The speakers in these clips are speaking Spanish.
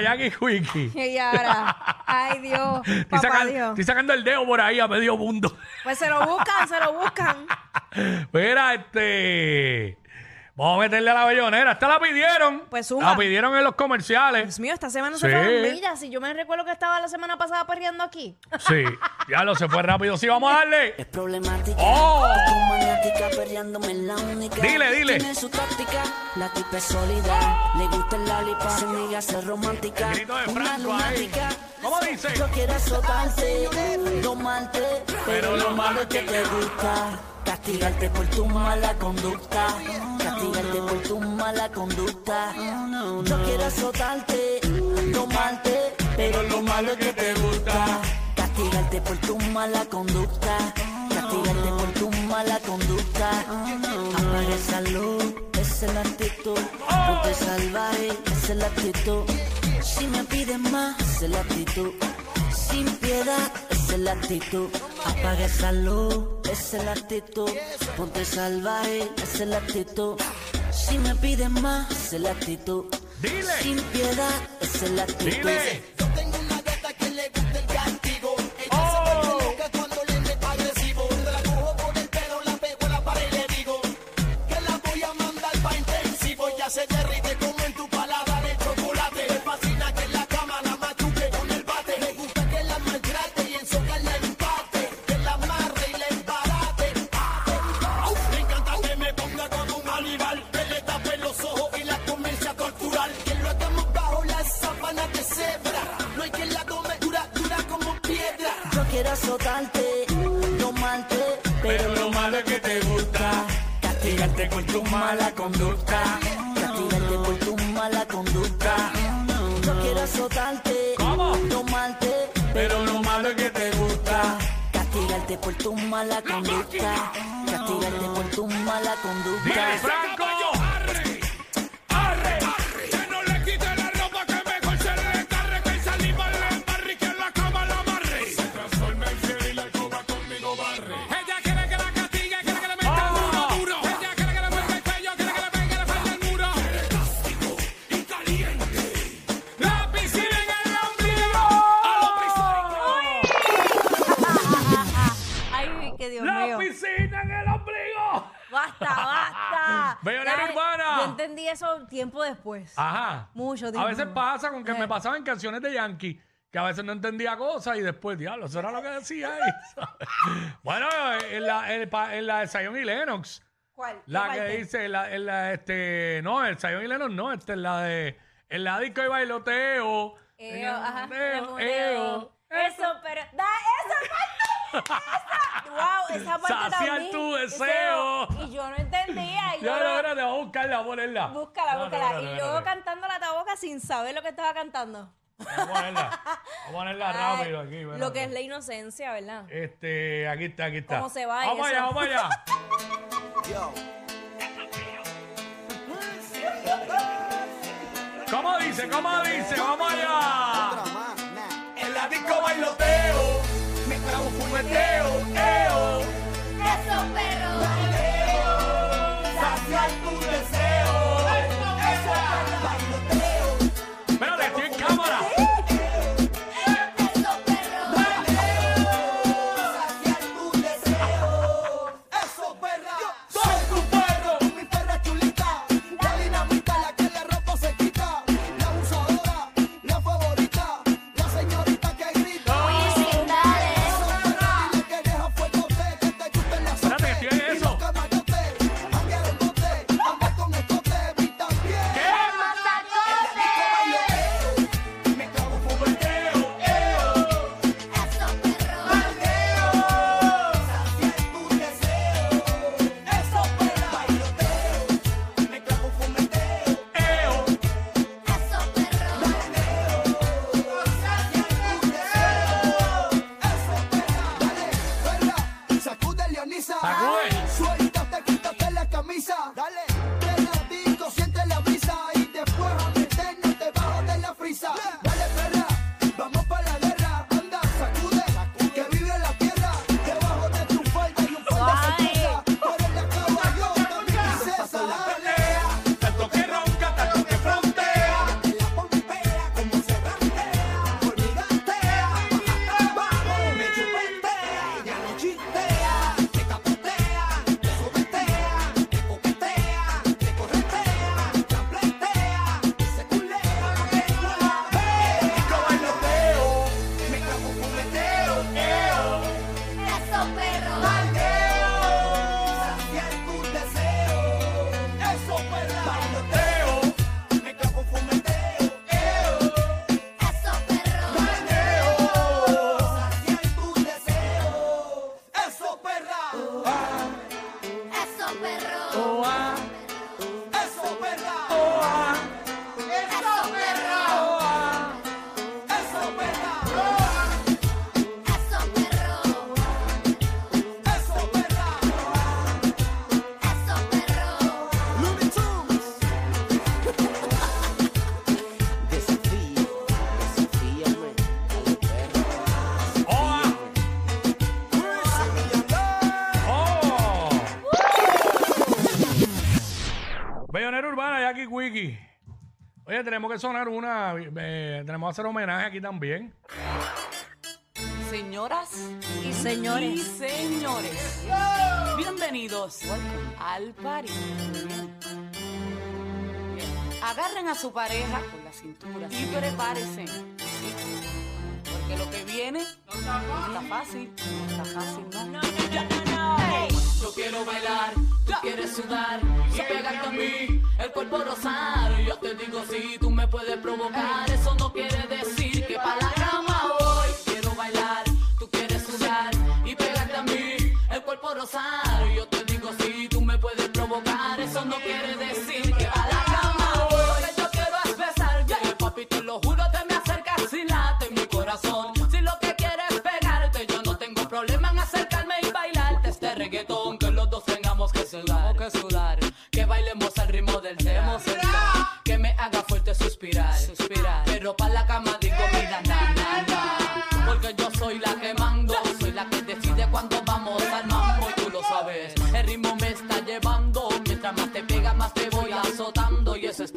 Jackie Quickie. Y ahora, ay Dios, Estoy, papá sacan- Dios. estoy sacando el dedo por ahí a medio mundo. Pues se lo buscan, se lo buscan. Mira, este. Vamos a meterle a la bellonera. Esta la pidieron. Pues suma. La pidieron en los comerciales. Dios mío, esta semana Sí. se fueron millas. Y yo me recuerdo que estaba la semana pasada perreando aquí. Sí, ya lo se fue rápido. Sí, vamos a darle. Es problemática. ¡Oh! Tu maniática perreándome en la única. Dile, dile. Tiene su táctica. La tipa es sólida. Le gusta el lollipop. Se niega a ser romántica. El grito de Una lunática. ¿Cómo dice? Yo quiero azotarte, domarte, pero lo malo es que te gusta. Castigarte por tu mala conducta. Castigarte por tu mala conducta. Yo quiero azotarte, domarte, pero lo malo es que te gusta. Castigarte por tu mala conducta. Castigarte por tu mala conducta. Apaga esa luz, esa es la actitud. Ponte salvaje, esa es la actitud. Si me pides más, esa es la actitud. Sin piedad, esa es la actitud. Apaga esa luz, esa es la actitud. Ponte salvaje, esa es la actitud. Si me pides más, esa es la actitud. Sin piedad, esa es la actitud. Castigarte por tu mala conducta. Castigarte por tu mala conducta. Yo quiero azotarte, ¿Cómo? domarte, pero lo malo es que te gusta. Castigarte por tu mala conducta. Castigarte por tu mala conducta. Dios La mío. piscina en el ombligo. Basta, basta. Bellonera Ya, urbana. Yo entendí eso tiempo después. Ajá. Mucho A tiempo. veces pasa con que Eh. me pasaba en canciones de Yankee, que a veces no entendía cosas y después, diablo, eso era lo que decía ahí. bueno, en la, en, pa- en la de Zion y Lennox, ¿Cuál? ¿Qué la que parte? dice, la, en la, este, no, el Zion y Lennox no, este es la de, en la disco y bailoteo. en el ajá. bailoteo, Eo. eo. Eso, pero. ¡Da! ¡Esa! ¡Wow! Esa parte Saciar también. tu deseo. Y yo no entendía. Y yo Ya, no- no, espérate, vamos a buscarla, vamos a ponerla. Búscala, No, búscala. no, no, y no, yo no, no. cantando la taboca sin saber lo que estaba cantando. Vamos a ponerla, vamos a ponerla Ay, rápido aquí. espérate. lo que es la inocencia, ¿verdad? Este, aquí está, aquí está. ¿Cómo se va Vamos eso? allá, vamos allá. ¿Cómo dice? ¿Cómo dice? Vamos allá. En la disco bailoteo, trago fumeteo, eo. ¡Eso, perro! Saciar tu deseo. Oye, tenemos que sonar una. eh, tenemos que hacer homenaje aquí también. Señoras Y señores. y señores, bienvenidos al party. Bien. Agarren a su pareja por la cintura y prepárense. Porque lo que viene no está fácil, no está fácil, no. No, no, no, no, no. Yo quiero bailar, tú quieres sudar y pegarte a mí, el cuerpo rosar. Yo te digo si tú me puedes provocar, eso no quiere decir que para la cama voy. Quiero bailar, tú quieres sudar y pegarte a mí, el cuerpo rosar. Yo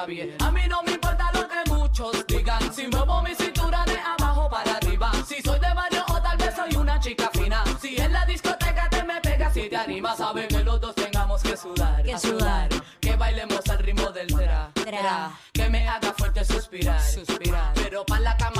está bien. A mí no me importa lo que muchos digan. Si muevo mi cintura de abajo para arriba. Si soy de barrio o tal vez soy una chica fina. Si en la discoteca te me pegas y te animas, saben que los dos tengamos que sudar. Que sudar. Que bailemos al ritmo del tra. Tra. Que me haga fuerte suspirar. Suspirar. Pero para la cama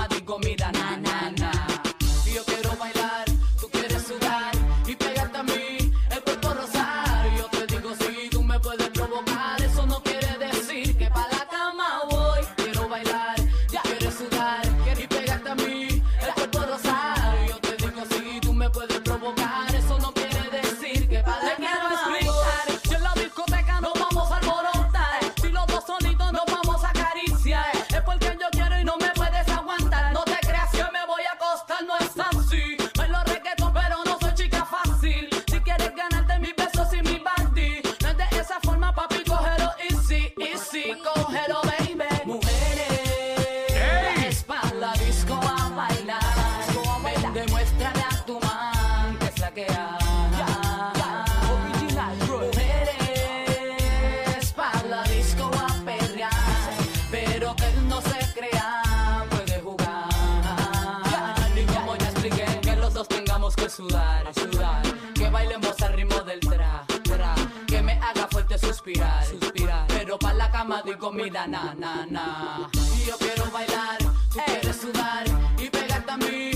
sudar, sudar, que bailemos al ritmo del tra, tra, que me haga fuerte suspirar, suspirar. Pero pa' la cama digo, mira, na, na, na. Y yo quiero bailar, tú quieres sudar y pegarte a mí,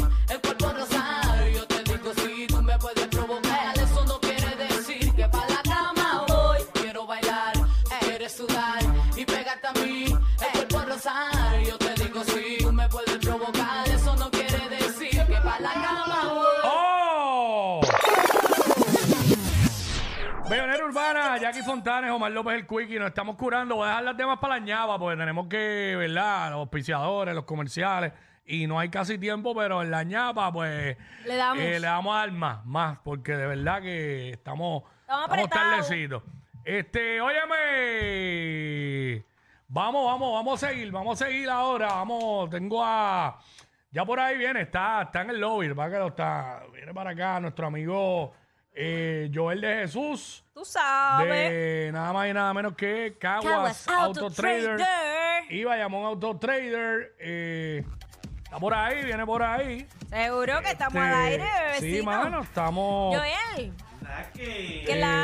y pegarte a mí, el cuerpo rosar. Yo te digo, si tú me puedes provocar, eso no quiere decir que pa' la cama voy. ¡Oh! Bellonera Urbana, Jackie Fontanes, Omar López el Quickie, nos estamos curando. Voy a dejar las demás para la ñava porque tenemos que, ¿verdad? Los auspiciadores, los comerciales. Y no hay casi tiempo, pero en la ñapa, pues. Le damos. eh, le vamos a dar más, más, porque de verdad que estamos. Estamos apretados. tardecitos. Este, óyeme. Vamos, vamos, vamos a seguir, vamos a seguir ahora. Vamos, tengo a. Ya por ahí viene, está, está en el lobby, va que lo está. Viene para acá nuestro amigo eh, Joel de Jesús. Tú sabes. De nada más y nada menos que Caguas, Caguas Auto, Auto Trader. Trader. Y Bayamón Auto Trader. eh, está por ahí, viene por ahí. Seguro que estamos Este, al aire, Sí, mano, estamos. Joel. ¿Sabes qué? La